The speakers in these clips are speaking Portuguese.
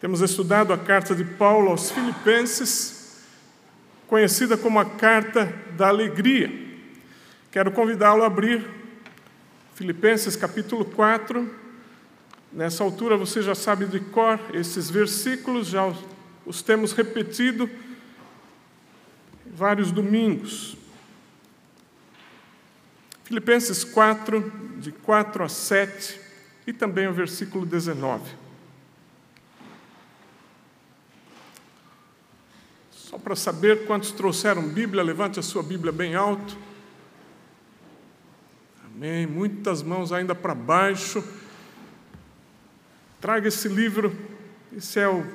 Temos estudado a carta de Paulo aos Filipenses, conhecida como a carta da alegria. Quero convidá-lo a abrir Filipenses capítulo 4. Nessa altura você já sabe de cor esses versículos, já os temos repetido vários domingos. Filipenses 4, de 4 a 7, e também o versículo 19. Só para saber quantos trouxeram Bíblia, levante a sua Bíblia bem alto. Amém. Muitas mãos ainda para baixo. Traga esse livro, esse é o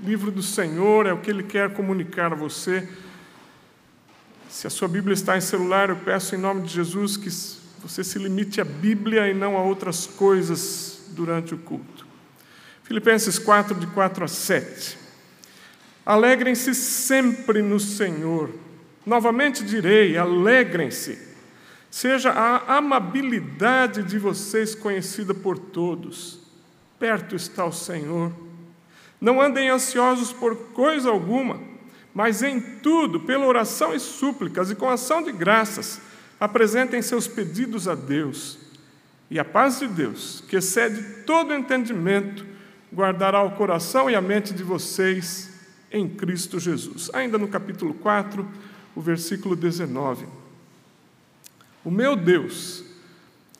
livro do Senhor, é o que Ele quer comunicar a você. Se a sua Bíblia está em celular, eu peço em nome de Jesus que você se limite à Bíblia e não a outras coisas durante o culto. Filipenses 4, de 4 a 7. Alegrem-se sempre no Senhor. Novamente direi: alegrem-se. Seja a amabilidade de vocês conhecida por todos. Perto está o Senhor. Não andem ansiosos por coisa alguma, mas em tudo, pela oração e súplicas e com ação de graças, apresentem seus pedidos a Deus. E a paz de Deus, que excede todo entendimento, guardará o coração e a mente de vocês em Cristo Jesus. Ainda no capítulo 4, o versículo 19. O meu Deus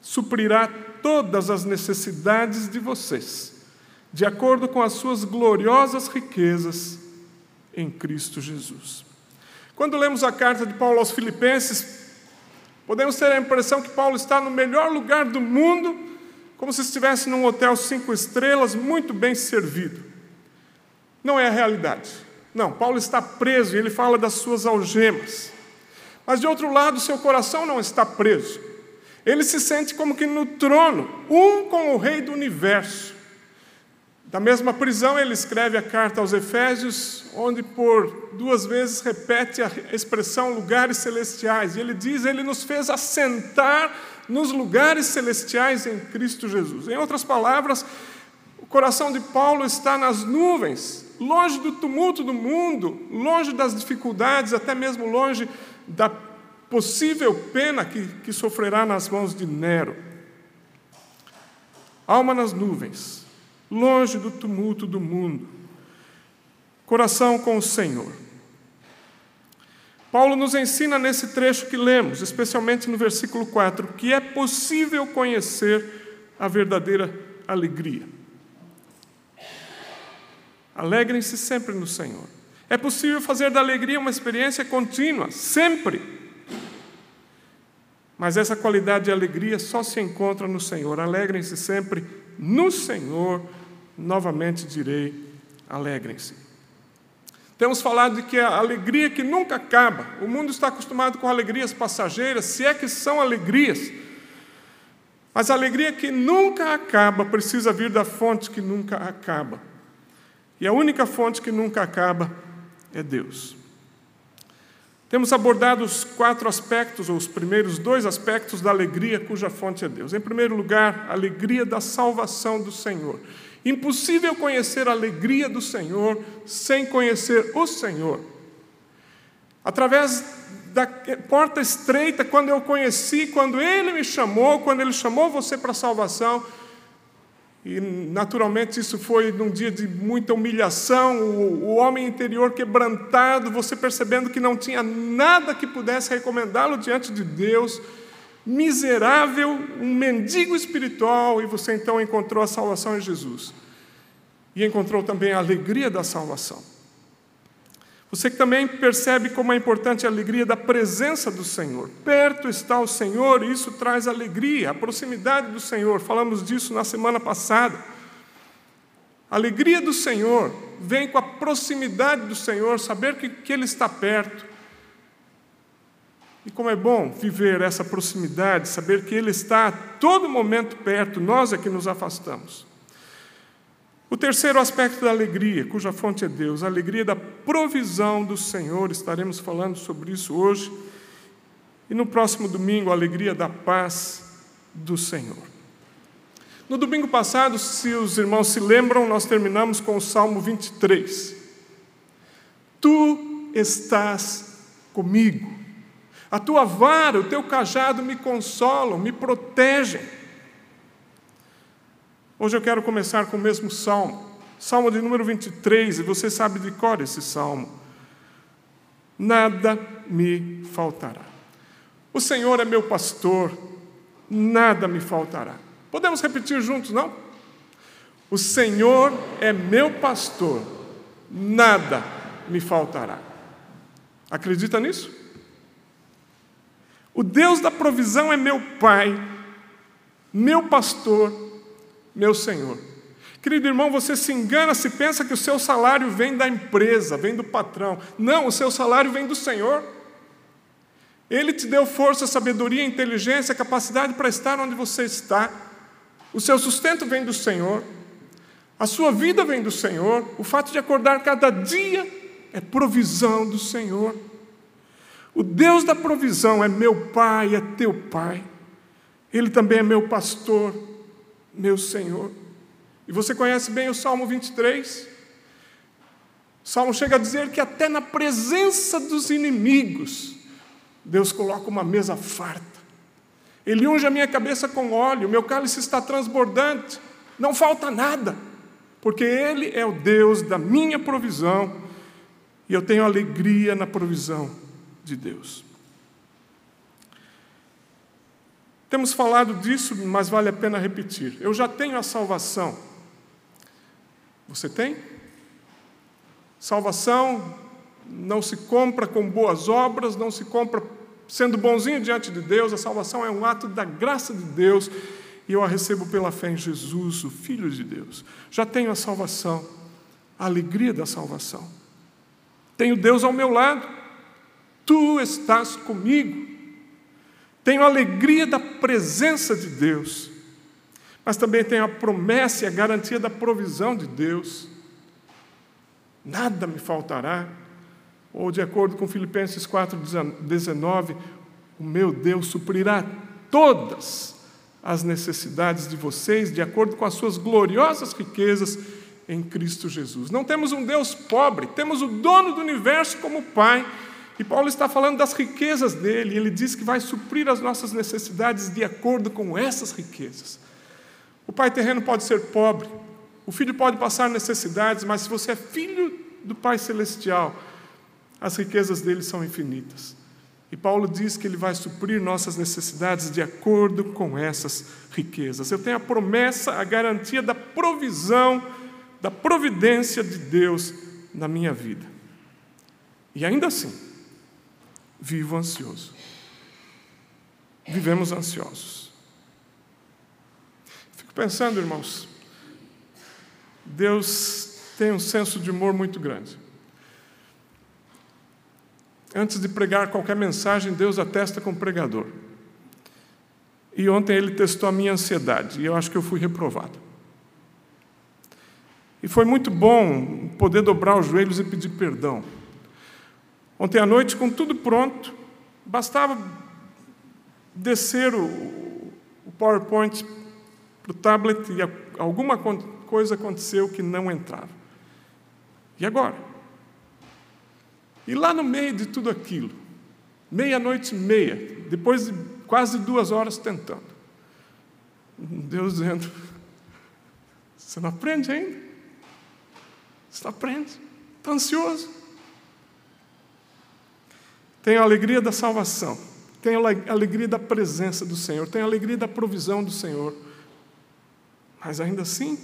suprirá todas as necessidades de vocês, de acordo com as suas gloriosas riquezas em Cristo Jesus. Quando lemos a carta de Paulo aos Filipenses, podemos ter a impressão que Paulo está no melhor lugar do mundo, como se estivesse num hotel cinco estrelas, muito bem servido. Não é a realidade. Não, Paulo está preso e ele fala das suas algemas. Mas de outro lado, seu coração não está preso. Ele se sente como que no trono, um com o Rei do universo. Da mesma prisão, ele escreve a carta aos Efésios, onde por duas vezes repete a expressão lugares celestiais. E ele diz: Ele nos fez assentar nos lugares celestiais em Cristo Jesus. Em outras palavras, o coração de Paulo está nas nuvens, longe do tumulto do mundo, longe das dificuldades, até mesmo longe da possível pena que, que sofrerá nas mãos de Nero. Alma nas nuvens, longe do tumulto do mundo, coração com o Senhor. Paulo nos ensina nesse trecho que lemos, especialmente no versículo 4, que é possível conhecer a verdadeira alegria. Alegrem-se sempre no Senhor. É possível fazer da alegria uma experiência contínua, sempre. Mas essa qualidade de alegria só se encontra no Senhor. Alegrem-se sempre no Senhor. Novamente direi: alegrem-se. Temos falado de que a alegria que nunca acaba. O mundo está acostumado com alegrias passageiras, se é que são alegrias. Mas a alegria que nunca acaba precisa vir da fonte que nunca acaba. E a única fonte que nunca acaba é Deus. Temos abordado os quatro aspectos, ou os primeiros dois aspectos da alegria cuja fonte é Deus. Em primeiro lugar, a alegria da salvação do Senhor. Impossível conhecer a alegria do Senhor sem conhecer o Senhor. Através da porta estreita, quando eu conheci, quando Ele me chamou, quando Ele chamou você para a salvação, e naturalmente isso foi num dia de muita humilhação, o, o, homem interior quebrantado, você percebendo que não tinha nada que pudesse recomendá-lo diante de Deus, miserável, um mendigo espiritual, e você então encontrou a salvação em Jesus. E encontrou também a alegria da salvação. Você também percebe como é importante a alegria da presença do Senhor. Perto está o Senhor e isso traz alegria, a proximidade do Senhor. Falamos disso na semana passada. A alegria do Senhor vem com a proximidade do Senhor, saber que, que Ele está perto. E como é bom viver essa proximidade, saber que Ele está a todo momento perto, nós é que nos afastamos. O terceiro aspecto da alegria, cuja fonte é Deus, a alegria da provisão do Senhor, estaremos falando sobre isso hoje. E no próximo domingo, a alegria da paz do Senhor. No domingo passado, se os irmãos se lembram, nós terminamos com o Salmo 23. Tu estás comigo. A tua vara, o teu cajado me consolam, me protegem. Hoje eu quero começar com o mesmo salmo, salmo de número 23, e você sabe de cor esse salmo. Nada me faltará. O Senhor é meu pastor, nada me faltará. Podemos repetir juntos, não? O Senhor é meu pastor, nada me faltará. Acredita nisso? O Deus da provisão é meu Pai, meu pastor, meu Senhor. Querido irmão, você se engana se pensa que o seu salário vem da empresa, vem do patrão. Não, o seu salário vem do Senhor. Ele te deu força, sabedoria, inteligência, capacidade para estar onde você está. O seu sustento vem do Senhor. A sua vida vem do Senhor. O fato de acordar cada dia é provisão do Senhor. O Deus da provisão é meu Pai, é teu Pai. Ele também é meu pastor, meu Senhor. E você conhece bem o Salmo 23? O Salmo chega a dizer que até na presença dos inimigos, Deus coloca uma mesa farta. Ele unge a minha cabeça com óleo, meu cálice está transbordante, não falta nada, porque Ele é o Deus da minha provisão e eu tenho alegria na provisão de Deus. Temos falado disso, mas vale a pena repetir. Eu já tenho a salvação. Você tem? Salvação não se compra com boas obras, não se compra sendo bonzinho diante de Deus. A salvação é um ato da graça de Deus e eu a recebo pela fé em Jesus, o Filho de Deus. Já tenho a salvação, a alegria da salvação. Tenho Deus ao meu lado. Tu estás comigo. Tenho a alegria da presença de Deus, mas também tenho a promessa e a garantia da provisão de Deus. Nada me faltará. Ou, de acordo com Filipenses 4,19, o meu Deus suprirá todas as necessidades de vocês, de acordo com as suas gloriosas riquezas em Cristo Jesus. Não temos um Deus pobre, temos o dono do universo como Pai e Paulo está falando das riquezas dele, e ele diz que vai suprir as nossas necessidades de acordo com essas riquezas. O pai terreno pode ser pobre, o filho pode passar necessidades, mas se você é filho do Pai Celestial, as riquezas dele são infinitas. E Paulo diz que ele vai suprir nossas necessidades de acordo com essas riquezas. Eu tenho a promessa, a garantia da provisão, da providência de Deus na minha vida. E ainda assim, vivo ansioso. Vivemos ansiosos. Fico pensando, irmãos, Deus tem um senso de humor muito grande. Antes de pregar qualquer mensagem, Deus atesta com o pregador. E ontem ele testou a minha ansiedade, e eu acho que eu fui reprovado. E foi muito bom poder dobrar os joelhos e pedir perdão. Ontem à noite, com tudo pronto, bastava descer o, o PowerPoint para o tablet e alguma coisa aconteceu que não entrava. E agora? E lá no meio de tudo aquilo, meia-noite e meia, depois de quase duas horas tentando, Deus dizendo: Você não aprende ainda? Você não aprende? Está ansioso? Tenho a alegria da salvação, tenho a alegria da presença do Senhor, tenho a alegria da provisão do Senhor. Mas ainda assim,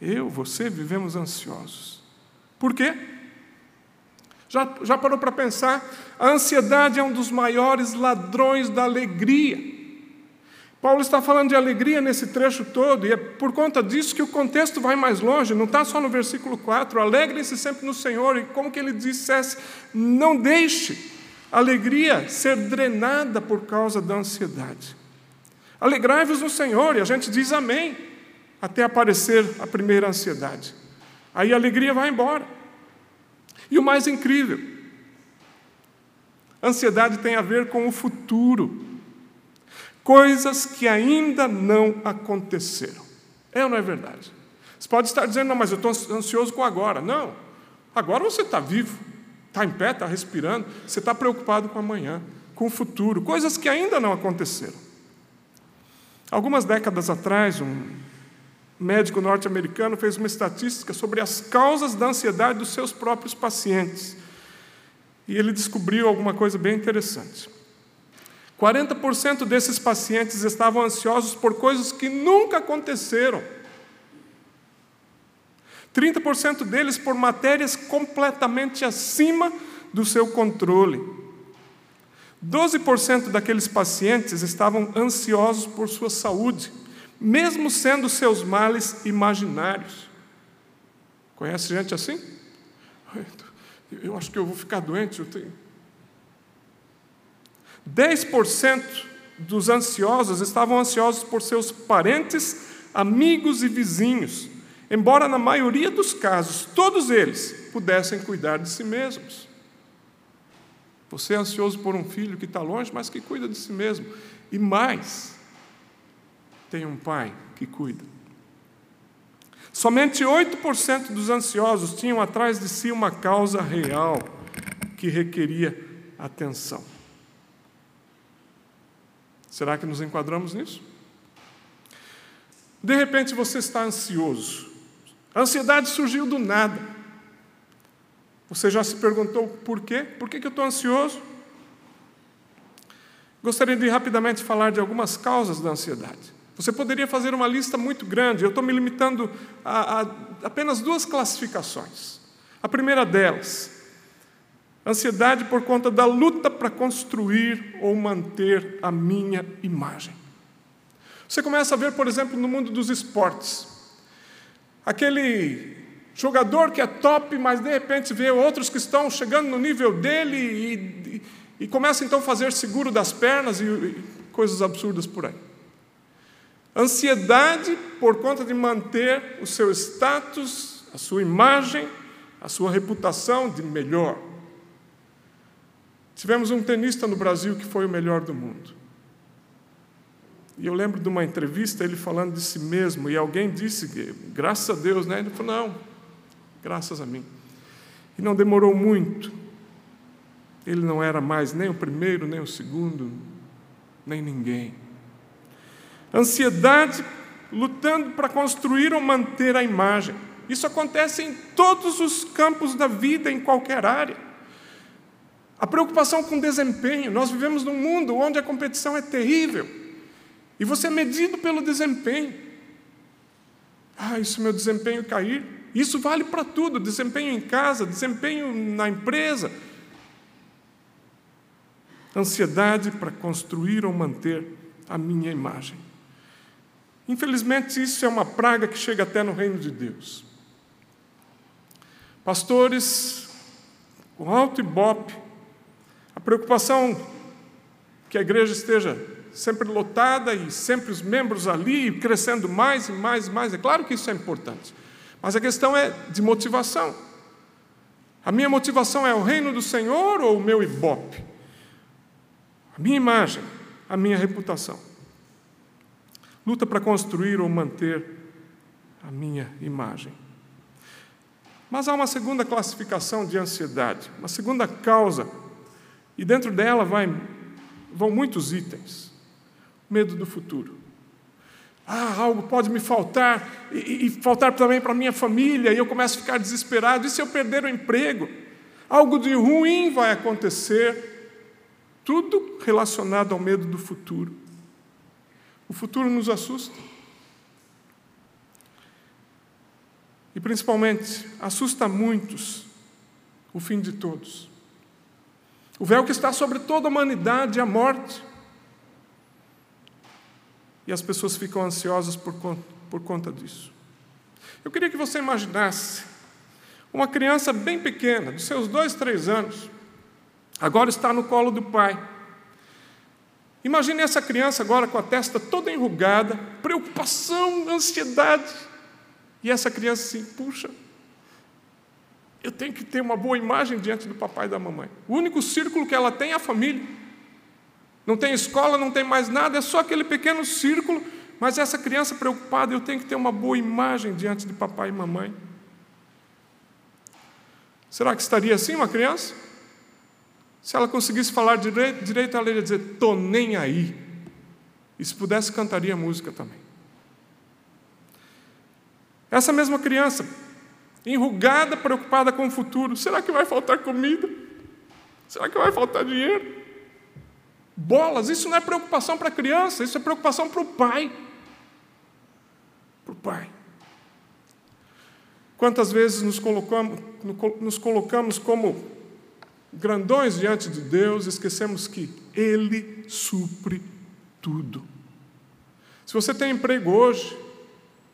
eu, você, vivemos ansiosos. Por quê? Já, já parou para pensar? A ansiedade é um dos maiores ladrões da alegria. Paulo está falando de alegria nesse trecho todo, e é por conta disso que o contexto vai mais longe, não está só no versículo 4. Alegrem-se sempre no Senhor, e como que ele dissesse, não deixe a alegria ser drenada por causa da ansiedade. Alegrai-vos no Senhor, e a gente diz amém, até aparecer a primeira ansiedade. Aí a alegria vai embora. E o mais incrível, ansiedade tem a ver com o futuro. Coisas que ainda não aconteceram. É ou não é verdade? Você pode estar dizendo, não, mas eu estou ansioso com agora. Não. Agora você está vivo, está em pé, está respirando, você está preocupado com amanhã, com o futuro, coisas que ainda não aconteceram. Algumas décadas atrás, um médico norte-americano fez uma estatística sobre as causas da ansiedade dos seus próprios pacientes. E ele descobriu alguma coisa bem interessante. 40% desses pacientes estavam ansiosos por coisas que nunca aconteceram. 30% deles por matérias completamente acima do seu controle. 12% daqueles pacientes estavam ansiosos por sua saúde, mesmo sendo seus males imaginários. Conhece gente assim? Eu acho que eu vou ficar doente. Eu tenho... 10% dos ansiosos estavam ansiosos por seus parentes, amigos e vizinhos embora na maioria dos casos todos eles pudessem cuidar de si mesmos. Você é ansioso por um filho que está longe, mas que cuida de si mesmo. E mais, tem um pai que cuida. Somente 8% dos ansiosos tinham atrás de si uma causa real que requeria atenção. Será que nos enquadramos nisso? De repente você está ansioso a ansiedade surgiu do nada. Você já se perguntou por quê? Por que eu estou ansioso? Gostaria de rapidamente falar de algumas causas da ansiedade. Você poderia fazer uma lista muito grande, eu estou me limitando a, a apenas duas classificações. A primeira delas, ansiedade por conta da luta para construir ou manter a minha imagem. Você começa a ver, por exemplo, no mundo dos esportes. Aquele jogador que é top, mas de repente vê outros que estão chegando no nível dele e, e, e começa então a fazer seguro das pernas e, e coisas absurdas por aí. Ansiedade por conta de manter o seu status, a sua imagem, a sua reputação de melhor. Tivemos um tenista no Brasil que foi o melhor do mundo. E eu lembro de uma entrevista, ele falando de si mesmo, e alguém disse, graças a Deus, né? Ele falou, não, graças a mim. E não demorou muito. Ele não era mais nem o primeiro, nem o segundo, nem ninguém. Ansiedade lutando para construir ou manter a imagem. Isso acontece em todos os campos da vida, em qualquer área. A preocupação com desempenho. Nós vivemos num mundo onde a competição é terrível. E você é medido pelo desempenho. Ah, isso meu desempenho cair. Isso vale para tudo: desempenho em casa, desempenho na empresa. Ansiedade para construir ou manter a minha imagem. Infelizmente, isso é uma praga que chega até no reino de Deus. Pastores com alto ibope, preocupação que a igreja esteja sempre lotada e sempre os membros ali, crescendo mais e mais e mais. É claro que isso é importante. Mas a questão é de motivação. A minha motivação é o reino do Senhor ou o meu ibope? A minha imagem, a minha reputação. Luta para construir ou manter a minha imagem. Mas há uma segunda classificação de ansiedade, uma segunda causa, e dentro dela vai, vão muitos itens medo do futuro. Ah, algo pode me faltar, e, e faltar também para minha família, e eu começo a ficar desesperado. E se eu perder o emprego? Algo de ruim vai acontecer. Tudo relacionado ao medo do futuro. O futuro nos assusta. E principalmente, assusta muitos o fim de todos. O véu que está sobre toda a humanidade é a morte. E as pessoas ficam ansiosas por conta, por conta disso. Eu queria que você imaginasse uma criança bem pequena, de seus dois, três anos, agora está no colo do pai. Imagine essa criança agora com a testa toda enrugada, preocupação, ansiedade. E essa criança assim, puxa, eu tenho que ter uma boa imagem diante do papai e da mamãe. O único círculo que ela tem é a família. Não tem escola, não tem mais nada, é só aquele pequeno círculo, mas essa criança preocupada, eu tenho que ter uma boa imagem diante de papai e mamãe. Será que estaria assim uma criança? Se ela conseguisse falar direito, ela ia dizer: tô nem aí. E se pudesse, cantaria música também. Essa mesma criança, enrugada, preocupada com o futuro, será que vai faltar comida? Será que vai faltar dinheiro? Bolas, isso não é preocupação para a criança, isso é preocupação para o pai. Para o pai. Quantas vezes nos colocamos, nos colocamos como grandões diante de Deus, esquecemos que Ele supre tudo. Se você tem emprego hoje,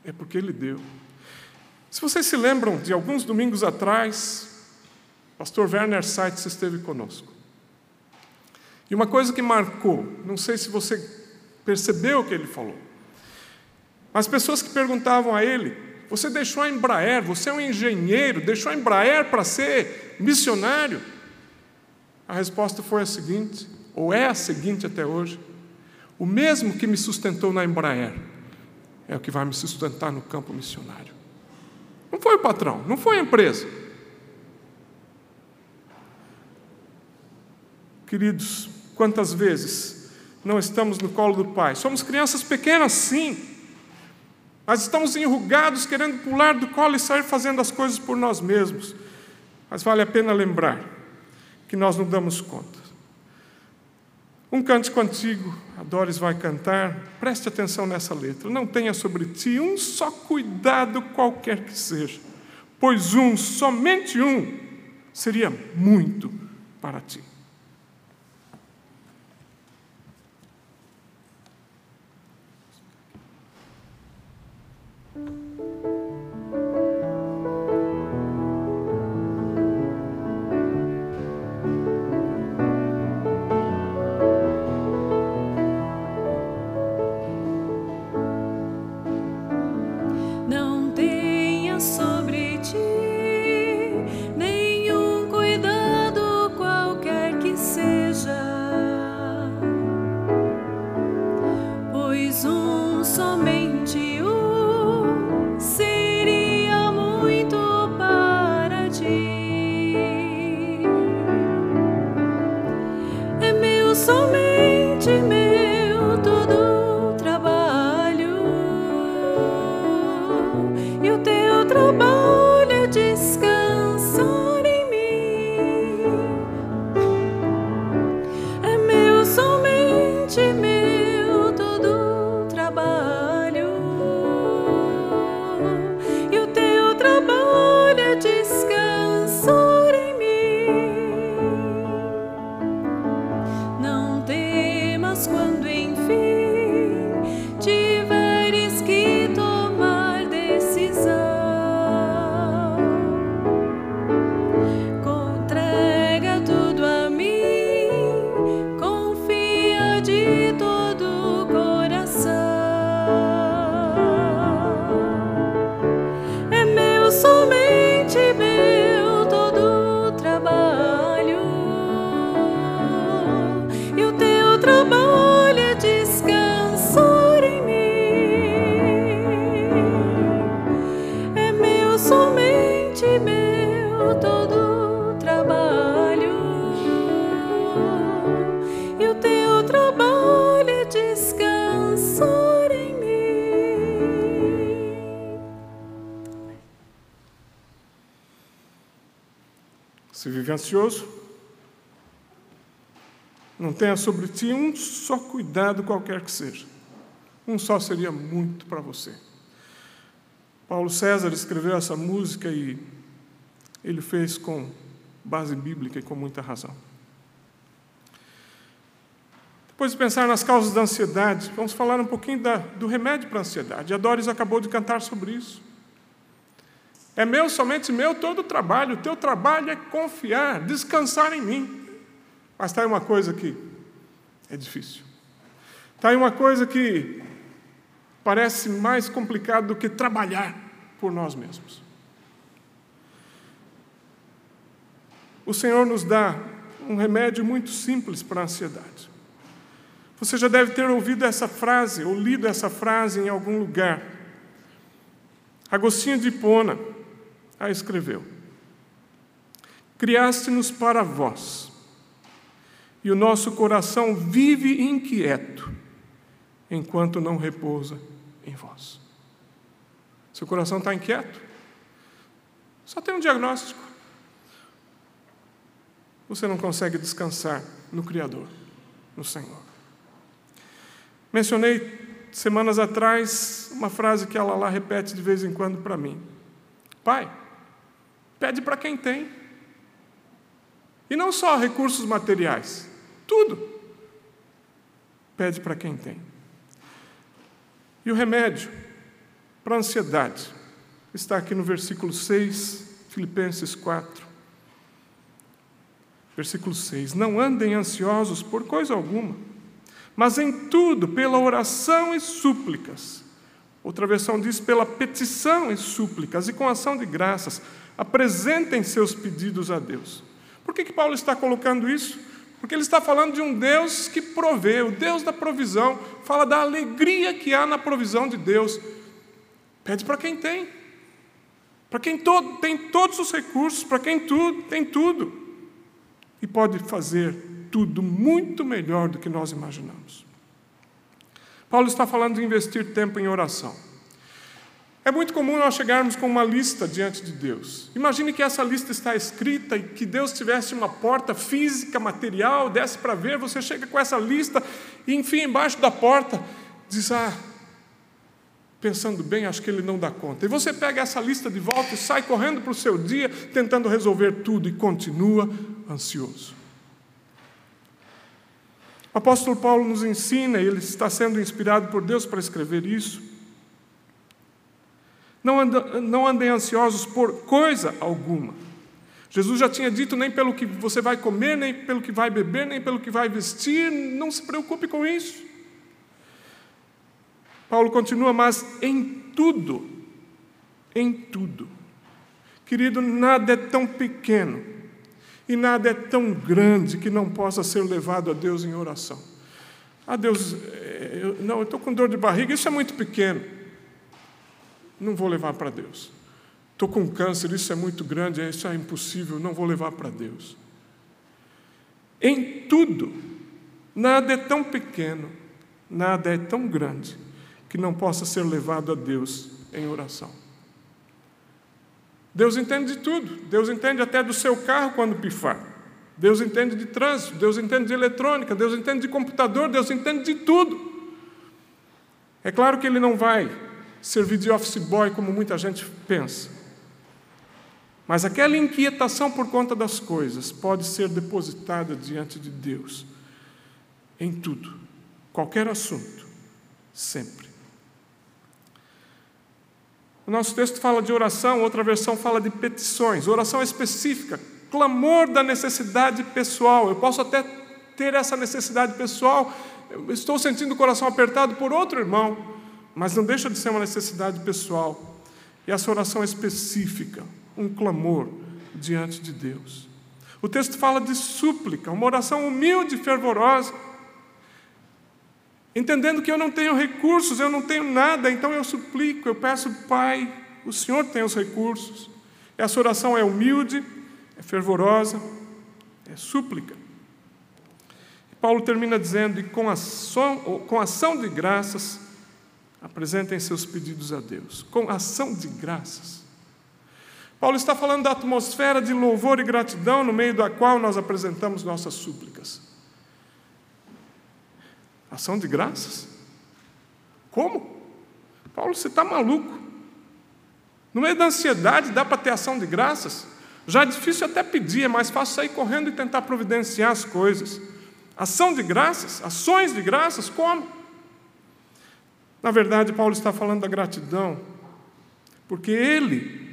é porque Ele deu. Se vocês se lembram de alguns domingos atrás, pastor Werner Seitz esteve conosco. E uma coisa que marcou, não sei se você percebeu o que ele falou, as pessoas que perguntavam a ele: Você deixou a Embraer, você é um engenheiro, deixou a Embraer para ser missionário? A resposta foi a seguinte, ou é a seguinte até hoje: O mesmo que me sustentou na Embraer é o que vai me sustentar no campo missionário. Não foi o patrão, não foi a empresa. Queridos, quantas vezes não estamos no colo do Pai? Somos crianças pequenas, sim, mas estamos enrugados, querendo pular do colo e sair fazendo as coisas por nós mesmos. Mas vale a pena lembrar que nós não damos conta. Um cântico antigo, a Doris vai cantar, preste atenção nessa letra. Não tenha sobre ti um só cuidado qualquer que seja, pois um, somente um, seria muito para ti. Não tenha sobre ti um só cuidado, qualquer que seja. Um só seria muito para você. Paulo César escreveu essa música e ele fez com base bíblica e com muita razão. Depois de pensar nas causas da ansiedade, vamos falar um pouquinho da, do remédio para a ansiedade. A Doris acabou de cantar sobre isso. É meu, somente meu, todo o trabalho. O teu trabalho é confiar, descansar em mim. Mas está aí uma coisa que é difícil. Está aí uma coisa que parece mais complicado do que trabalhar por nós mesmos. O Senhor nos dá um remédio muito simples para a ansiedade. Você já deve ter ouvido essa frase, ou lido essa frase em algum lugar. Agostinho de Hipona a escreveu: Criaste-nos para vós, e o nosso coração vive inquieto, enquanto não repousa em vós. Seu coração está inquieto? Só tem um diagnóstico. Você não consegue descansar no Criador, no Senhor. Mencionei semanas atrás uma frase que ela lá repete de vez em quando para mim: Pai, pede para quem tem. E não só recursos materiais, tudo. Pede para quem tem. E o remédio para a ansiedade está aqui no versículo 6, Filipenses 4. Versículo 6: Não andem ansiosos por coisa alguma mas em tudo, pela oração e súplicas. Outra versão diz pela petição e súplicas, e com ação de graças, apresentem seus pedidos a Deus. Por que, que Paulo está colocando isso? Porque ele está falando de um Deus que provê, o Deus da provisão, fala da alegria que há na provisão de Deus. Pede para quem tem, para quem tem todos os recursos, para quem tudo, tem tudo, e pode fazer tudo muito melhor do que nós imaginamos. Paulo está falando de investir tempo em oração. É muito comum nós chegarmos com uma lista diante de Deus. Imagine que essa lista está escrita e que Deus tivesse uma porta física, material, desse para ver, você chega com essa lista e, enfim, embaixo da porta, diz: Ah, pensando bem, acho que ele não dá conta. E você pega essa lista de volta e sai correndo para o seu dia, tentando resolver tudo e continua ansioso. Apóstolo Paulo nos ensina, ele está sendo inspirado por Deus para escrever isso. Não, não andem ansiosos por coisa alguma. Jesus já tinha dito: nem pelo que você vai comer, nem pelo que vai beber, nem pelo que vai vestir, não se preocupe com isso. Paulo continua, mas em tudo, em tudo. Querido, nada é tão pequeno e nada é tão grande que não possa ser levado a Deus em oração. Ah, Deus, eh, eu, não, eu estou com dor de barriga, isso é muito pequeno. Não vou levar para Deus. Estou com câncer, isso é muito grande, isso é impossível, não vou levar para Deus. Em tudo, nada é tão pequeno, nada é tão grande que não possa ser levado a Deus em oração. Deus entende de tudo. Deus entende até do seu carro quando pifar. Deus entende de trânsito, Deus entende de eletrônica, Deus entende de computador, Deus entende de tudo. É claro que Ele não vai servir de office boy como muita gente pensa. Mas aquela inquietação por conta das coisas pode ser depositada diante de Deus em tudo, qualquer assunto, sempre. O nosso texto fala de oração, outra versão fala de petições, oração específica, clamor da necessidade pessoal. Eu posso até ter essa necessidade pessoal, eu estou sentindo o coração apertado por outro irmão, mas não deixa de ser uma necessidade pessoal. E essa oração específica, um clamor diante de Deus. O texto fala de súplica, uma oração humilde e fervorosa entendendo que eu não tenho recursos, eu não tenho nada, então eu suplico, eu peço, Pai, o Senhor tem os recursos. Essa oração é humilde, é fervorosa, é súplica. Paulo termina dizendo: e com ação, com ação de graças, apresentem seus pedidos a Deus. Com ação de graças. Paulo está falando da atmosfera de louvor e gratidão no meio da qual nós apresentamos nossas súplicas. Ação de graças? Como? Paulo, você está maluco. No meio da ansiedade, dá para ter ação de graças? Já é difícil até pedir, é mais fácil sair correndo e tentar providenciar as coisas. Ação de graças? Ações de graças? Como? Na verdade, Paulo está falando da gratidão, porque ele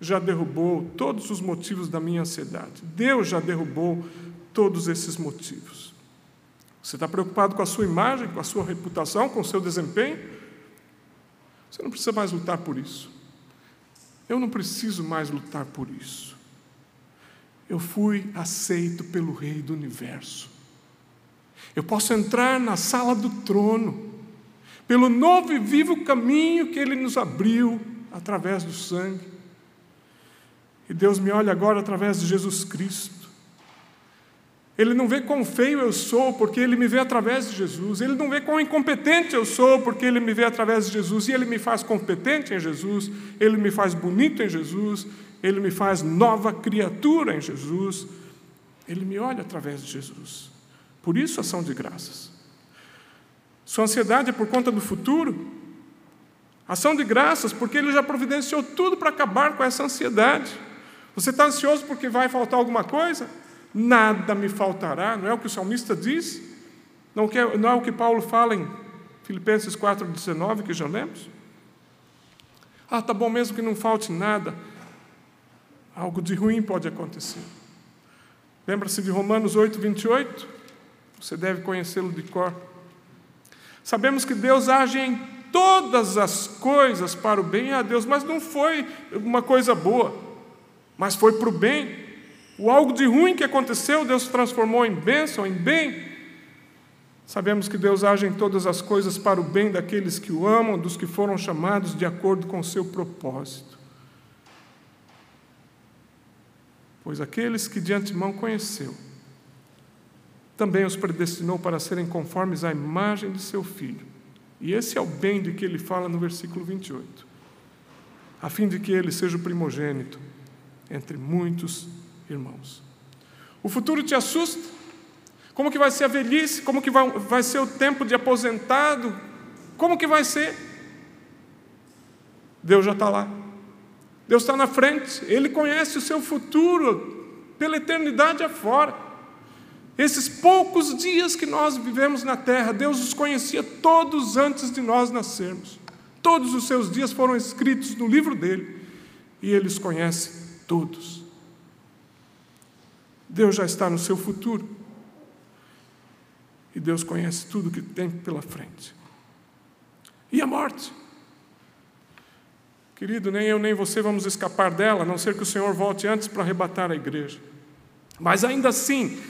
já derrubou todos os motivos da minha ansiedade. Deus já derrubou todos esses motivos. Você está preocupado com a sua imagem, com a sua reputação, com o seu desempenho? Você não precisa mais lutar por isso. Eu não preciso mais lutar por isso. Eu fui aceito pelo Rei do universo. Eu posso entrar na sala do trono, pelo novo e vivo caminho que Ele nos abriu através do sangue. E Deus me olha agora através de Jesus Cristo. Ele não vê quão feio eu sou, porque Ele me vê através de Jesus. Ele não vê quão incompetente eu sou, porque Ele me vê através de Jesus. E Ele me faz competente em Jesus. Ele me faz bonito em Jesus. Ele me faz nova criatura em Jesus. Ele me olha através de Jesus. Por isso, ação de graças. Sua ansiedade é por conta do futuro? Ação de graças, porque Ele já providenciou tudo para acabar com essa ansiedade. Você está ansioso porque vai faltar alguma coisa? Nada me faltará, não é o que o salmista diz? Não, é, é o que Paulo fala em Filipenses 4,19, que já lemos? Ah, tá bom mesmo que não falte nada. Algo de ruim pode acontecer. Lembra-se de Romanos 8, 28? Você deve conhecê-lo de cor. Sabemos que Deus age em todas as coisas para o bem a Deus, mas não foi uma coisa boa, mas foi para o bem. O algo de ruim que aconteceu, Deus transformou em bênção, em bem. Sabemos que Deus age em todas as coisas para o bem daqueles que o amam, dos que foram chamados de acordo com o seu propósito. Pois aqueles que de antemão conheceu, também os predestinou para serem conformes à imagem de seu filho. E esse é o bem de que ele fala no versículo 28. A fim de que ele seja o primogênito entre muitos irmãos. O futuro te assusta? Como que vai ser a velhice? Como que vai, vai ser o tempo de aposentado? Como que vai ser? Deus já está lá. Deus está na frente. Ele conhece o seu futuro pela eternidade afora. Esses poucos dias que nós vivemos na terra, Deus os conhecia todos antes de nós nascermos. Todos os seus dias foram escritos no livro dele e ele os conhece todos. Deus já está no seu futuro. E Deus conhece tudo que tem pela frente. E a morte? Querido, nem eu nem você vamos escapar dela, a não ser que o Senhor volte antes para arrebatar a igreja. Mas ainda assim,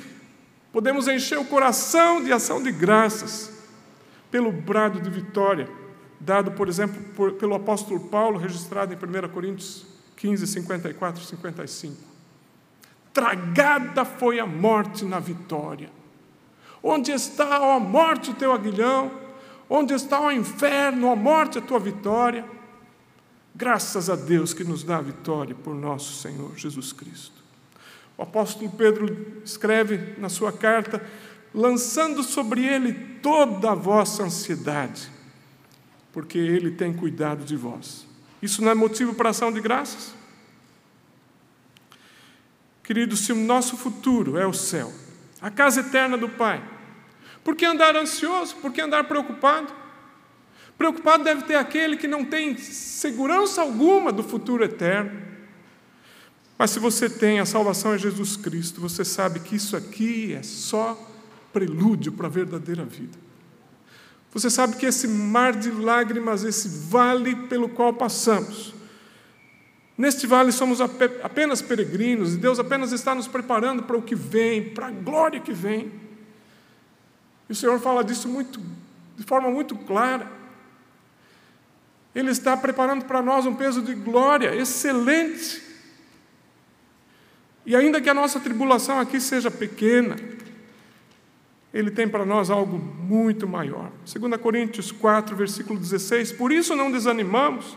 podemos encher o coração de ação de graças pelo brado de vitória, dado, por exemplo, por, pelo apóstolo Paulo, registrado em 1 Coríntios 15, 54 e 55. Tragada foi a morte na vitória. Onde está, ó morte, o teu aguilhão? Onde está, ó inferno, ó morte, a tua vitória? Graças a Deus que nos dá a vitória por nosso Senhor Jesus Cristo. O apóstolo Pedro escreve na sua carta, lançando sobre ele toda a vossa ansiedade, porque ele tem cuidado de vós. Isso não é motivo para ação de graças? Querido, se o nosso futuro é o céu, a casa eterna do Pai, por que andar ansioso? Por que andar preocupado? Preocupado deve ter aquele que não tem segurança alguma do futuro eterno. Mas se você tem a salvação em Jesus Cristo, você sabe que isso aqui é só prelúdio para a verdadeira vida. Você sabe que esse mar de lágrimas, esse vale pelo qual passamos, Neste vale somos apenas peregrinos e Deus apenas está nos preparando para o que vem, para a glória que vem. E o Senhor fala disso muito, de forma muito clara. Ele está preparando para nós um peso de glória excelente. E ainda que a nossa tribulação aqui seja pequena, Ele tem para nós algo muito maior. 2 Coríntios 4, versículo 16: Por isso não desanimamos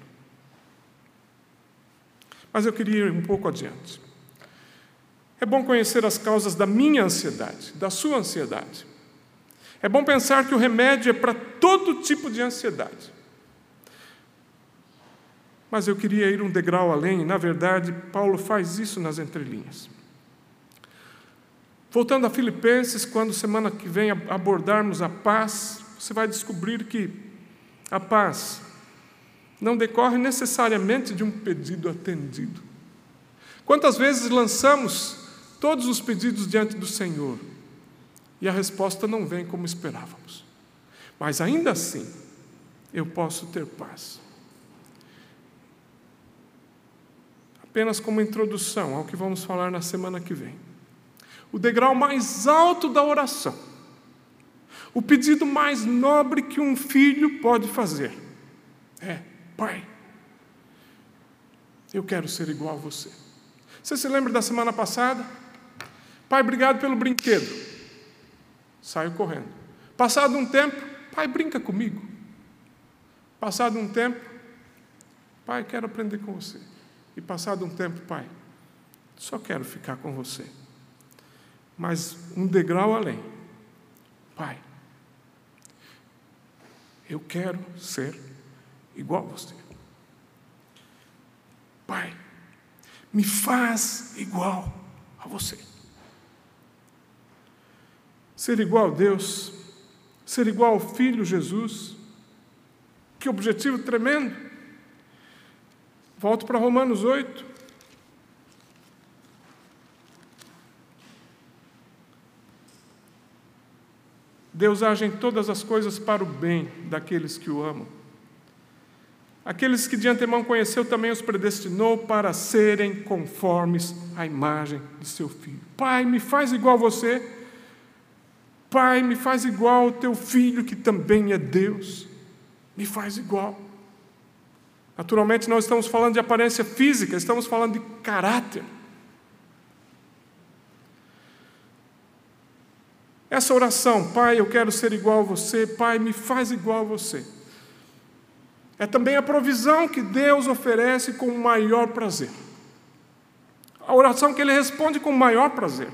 Mas eu queria ir um pouco adiante. É bom conhecer as causas da minha ansiedade, da sua ansiedade. É bom pensar que o remédio é para todo tipo de ansiedade. Mas eu queria ir um degrau além, e, na verdade, Paulo faz isso nas entrelinhas. Voltando a Filipenses, quando semana que vem abordarmos a paz, você vai descobrir que a paz não decorre necessariamente de um pedido atendido. Quantas vezes lançamos todos os pedidos diante do Senhor e a resposta não vem como esperávamos. Mas ainda assim, eu posso ter paz. Apenas como introdução ao que vamos falar na semana que vem o degrau mais alto da oração, o pedido mais nobre que um filho pode fazer é: Pai, eu quero ser igual a você. Você se lembra da semana passada? Pai, obrigado pelo brinquedo. Saio correndo. Passado um tempo, pai, brinca comigo. Passado um tempo, pai, quero aprender com você. E passado um tempo, pai, só quero ficar com você mas um degrau além. Pai, eu quero ser igual a você. Pai, me faz igual a você. Ser igual a Deus, ser igual ao Filho Jesus, que objetivo tremendo. Volto para Romanos 8. Deus age em todas as coisas para o bem daqueles que o amam. Aqueles que de antemão conheceu também os predestinou para serem conformes à imagem de seu filho. Pai, me faz igual a você. Pai, me faz igual ao teu filho, que também é Deus. Me faz igual. Naturalmente, nós estamos falando de aparência física, estamos falando de caráter. Essa oração, Pai, eu quero ser igual a você, Pai, me faz igual a você. É também a provisão que Deus oferece com o maior prazer. A oração que Ele responde com o maior prazer.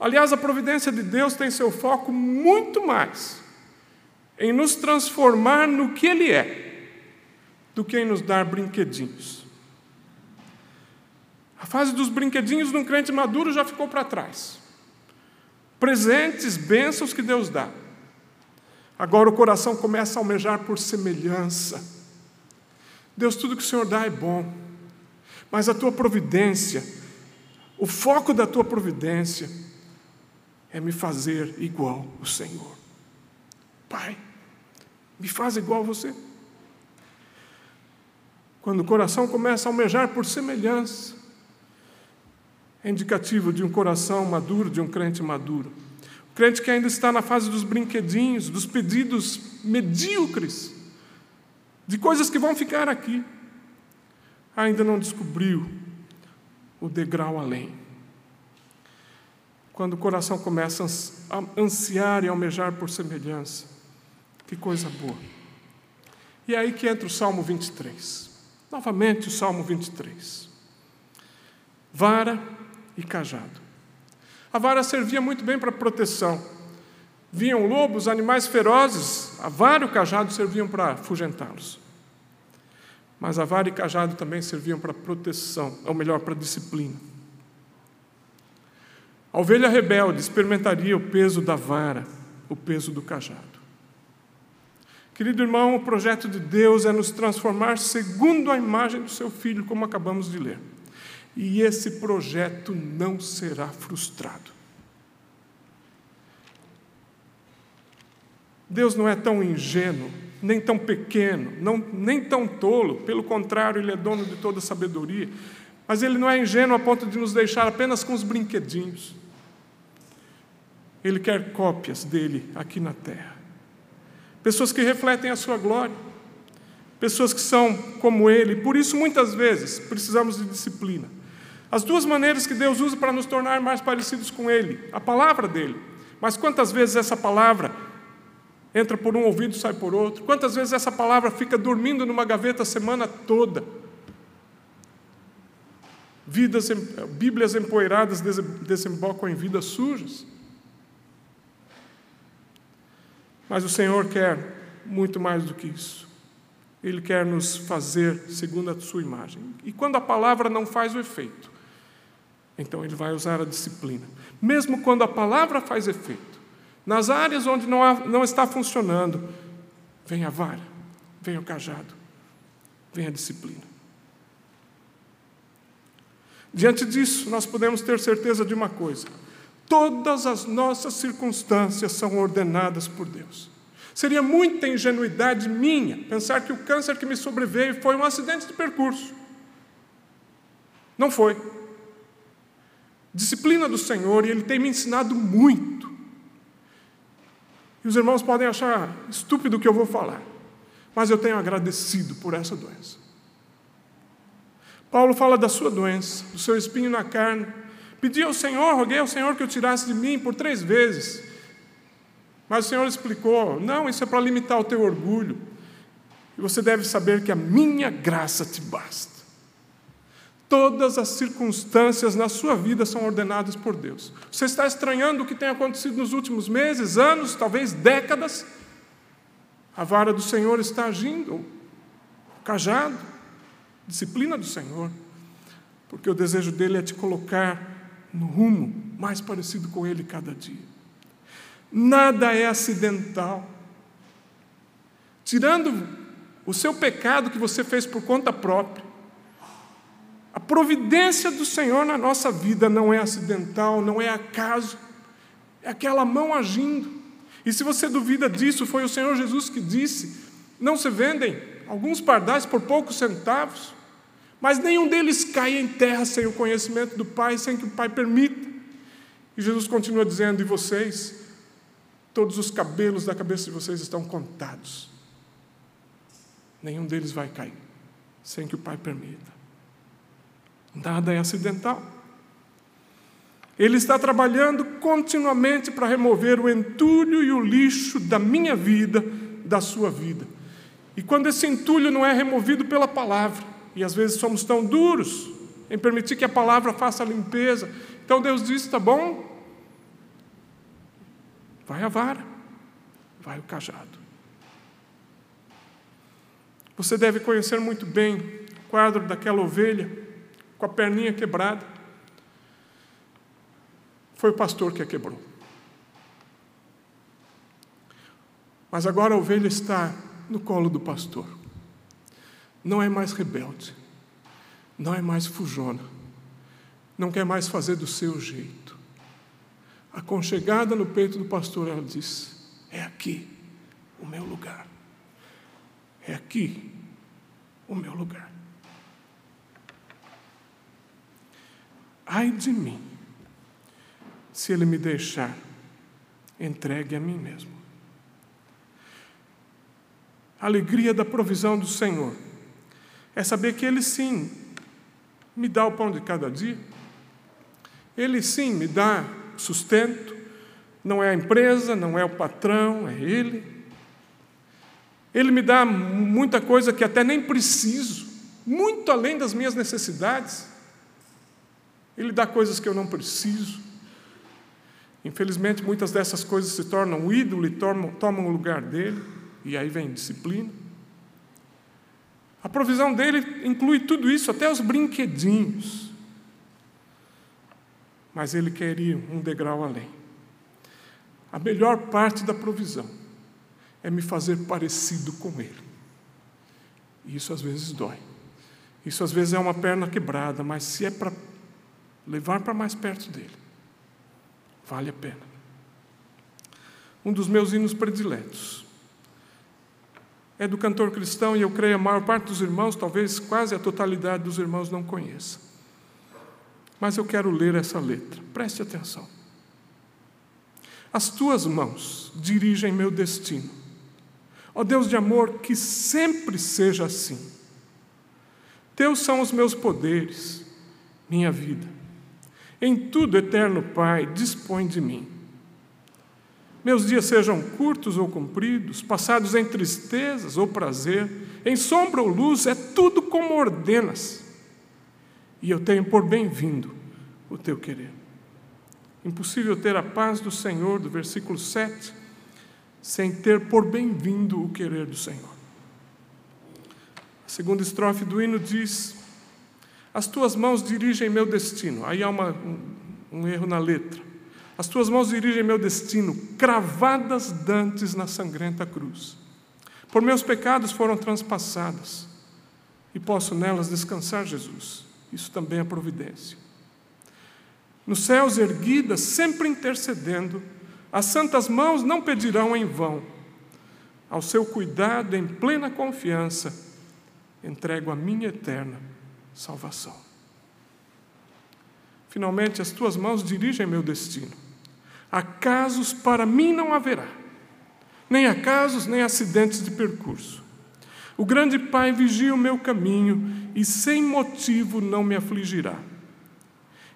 Aliás, a providência de Deus tem seu foco muito mais em nos transformar no que Ele é, do que em nos dar brinquedinhos. A fase dos brinquedinhos num crente maduro já ficou para trás presentes, bênçãos que Deus dá. Agora o coração começa a almejar por semelhança. Deus, tudo que o Senhor dá é bom, mas a tua providência, o foco da tua providência é me fazer igual o Senhor. Pai, me faz igual a você. Quando o coração começa a almejar por semelhança, é indicativo de um coração maduro, de um crente maduro. Crente que ainda está na fase dos brinquedinhos, dos pedidos medíocres, de coisas que vão ficar aqui, ainda não descobriu o degrau além. Quando o coração começa a ansiar e almejar por semelhança, que coisa boa. E é aí que entra o Salmo 23. Novamente o Salmo 23. Vara e cajado. A vara servia muito bem para proteção. Viam lobos, animais ferozes, a vara e o cajado serviam para afugentá-los. Mas a vara e o cajado também serviam para proteção, ou melhor, para disciplina. A ovelha rebelde experimentaria o peso da vara, o peso do cajado. Querido irmão, o projeto de Deus é nos transformar segundo a imagem do seu filho, como acabamos de ler e esse projeto não será frustrado. Deus não é tão ingênuo, nem tão pequeno, não, nem tão tolo, pelo contrário, Ele é dono de toda sabedoria, mas Ele não é ingênuo a ponto de nos deixar apenas com os brinquedinhos. Ele quer cópias dele aqui na terra. Pessoas que refletem a sua glória, pessoas que são como Ele, por isso muitas vezes precisamos de disciplina. As duas maneiras que Deus usa para nos tornar mais parecidos com Ele, a palavra dele. Mas quantas vezes essa palavra entra por um ouvido e sai por outro? Quantas vezes essa palavra fica dormindo numa gaveta a semana toda? Vidas, Bíblias empoeiradas desembocam em vidas sujas. Mas o Senhor quer muito mais do que isso. Ele quer nos fazer segundo a sua imagem. E quando a palavra não faz o efeito, então ele vai usar a disciplina. Mesmo quando a palavra faz efeito, nas áreas onde não, há, não está funcionando, vem a vara, vem o cajado, vem a disciplina. Diante disso, nós podemos ter certeza de uma coisa: todas as nossas circunstâncias são ordenadas por Deus. Seria muita ingenuidade minha pensar que o câncer que me sobreveio foi um acidente de percurso. Não foi. Disciplina do Senhor, e Ele tem me ensinado muito. E os irmãos podem achar estúpido o que eu vou falar, mas eu tenho agradecido por essa doença. Paulo fala da sua doença, do seu espinho na carne. Pedi ao Senhor, roguei ao Senhor que o tirasse de mim por três vezes. Mas o Senhor explicou: não, isso é para limitar o teu orgulho. E você deve saber que a minha graça te basta. Todas as circunstâncias na sua vida são ordenadas por Deus. Você está estranhando o que tem acontecido nos últimos meses, anos, talvez décadas? A vara do Senhor está agindo, o cajado, disciplina do Senhor, porque o desejo dele é te colocar no rumo mais parecido com ele cada dia. Nada é acidental. Tirando o seu pecado que você fez por conta própria, a providência do Senhor na nossa vida não é acidental, não é acaso, é aquela mão agindo. E se você duvida disso, foi o Senhor Jesus que disse: não se vendem alguns pardais por poucos centavos, mas nenhum deles cai em terra sem o conhecimento do Pai, sem que o Pai permita. E Jesus continua dizendo: e vocês, todos os cabelos da cabeça de vocês estão contados, nenhum deles vai cair sem que o Pai permita. Nada é acidental. Ele está trabalhando continuamente para remover o entulho e o lixo da minha vida, da sua vida. E quando esse entulho não é removido pela palavra, e às vezes somos tão duros em permitir que a palavra faça a limpeza, então Deus diz: tá bom, vai a vara, vai o cajado. Você deve conhecer muito bem o quadro daquela ovelha com a perninha quebrada. Foi o pastor que a quebrou. Mas agora a ovelha está no colo do pastor. Não é mais rebelde, não é mais fujona, não quer mais fazer do seu jeito. Aconchegada no peito do pastor, ela diz: É aqui o meu lugar. É aqui o meu lugar. Ai de mim, se ele me deixar entregue a mim mesmo. A alegria da provisão do Senhor é saber que Ele sim me dá o pão de cada dia, Ele sim me dá sustento, não é a empresa, não é o patrão, é Ele. Ele me dá muita coisa que até nem preciso, muito além das minhas necessidades. Ele dá coisas que eu não preciso. Infelizmente, muitas dessas coisas se tornam ídolo e tomam, tomam o lugar dele, e aí vem disciplina. A provisão dele inclui tudo isso, até os brinquedinhos. Mas ele quer ir um degrau além. A melhor parte da provisão é me fazer parecido com ele. E isso às vezes dói. Isso às vezes é uma perna quebrada, mas se é para levar para mais perto dele. Vale a pena. Um dos meus hinos prediletos é do cantor cristão, e eu creio a maior parte dos irmãos, talvez quase a totalidade dos irmãos não conheça. Mas eu quero ler essa letra, preste atenção. As tuas mãos dirigem meu destino. Ó Deus de amor, que sempre seja assim. Teus são os meus poderes, minha vida. Em tudo, eterno Pai, dispõe de mim. Meus dias sejam curtos ou compridos, passados em tristezas ou prazer, em sombra ou luz, é tudo como ordenas. E eu tenho por bem-vindo o teu querer. Impossível ter a paz do Senhor, do versículo 7, sem ter por bem-vindo o querer do Senhor. A segunda estrofe do hino diz: As tuas mãos dirigem meu destino. Aí há uma, um, um erro na letra. As tuas mãos dirigem meu destino, cravadas dantes na sangrenta cruz. Por meus pecados foram transpassadas, e posso nelas descansar, Jesus. Isso também é providência. Nos céus erguidas, sempre intercedendo, as santas mãos não pedirão em vão. Ao seu cuidado, em plena confiança, entrego a minha eterna salvação. Finalmente, as tuas mãos dirigem meu destino. Acasos para mim não haverá, nem acasos, nem acidentes de percurso. O grande Pai vigia o meu caminho e sem motivo não me afligirá.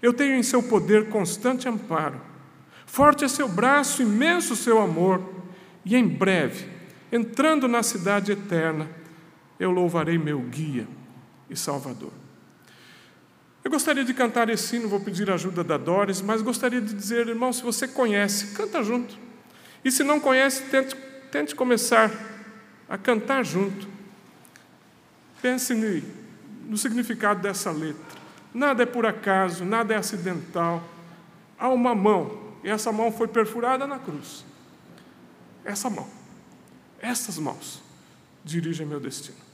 Eu tenho em seu poder constante amparo. Forte é seu braço, imenso seu amor, e em breve, entrando na cidade eterna, eu louvarei meu guia e Salvador. Eu gostaria de cantar esse hino, vou pedir a ajuda da Doris, mas gostaria de dizer, irmão, se você conhece, canta junto. E se não conhece, tente, tente começar a cantar junto. Pense no, significado dessa letra. Nada é por acaso, nada é acidental. Há uma mão, e essa mão foi perfurada na cruz. Essa mão, essas mãos dirigem meu destino.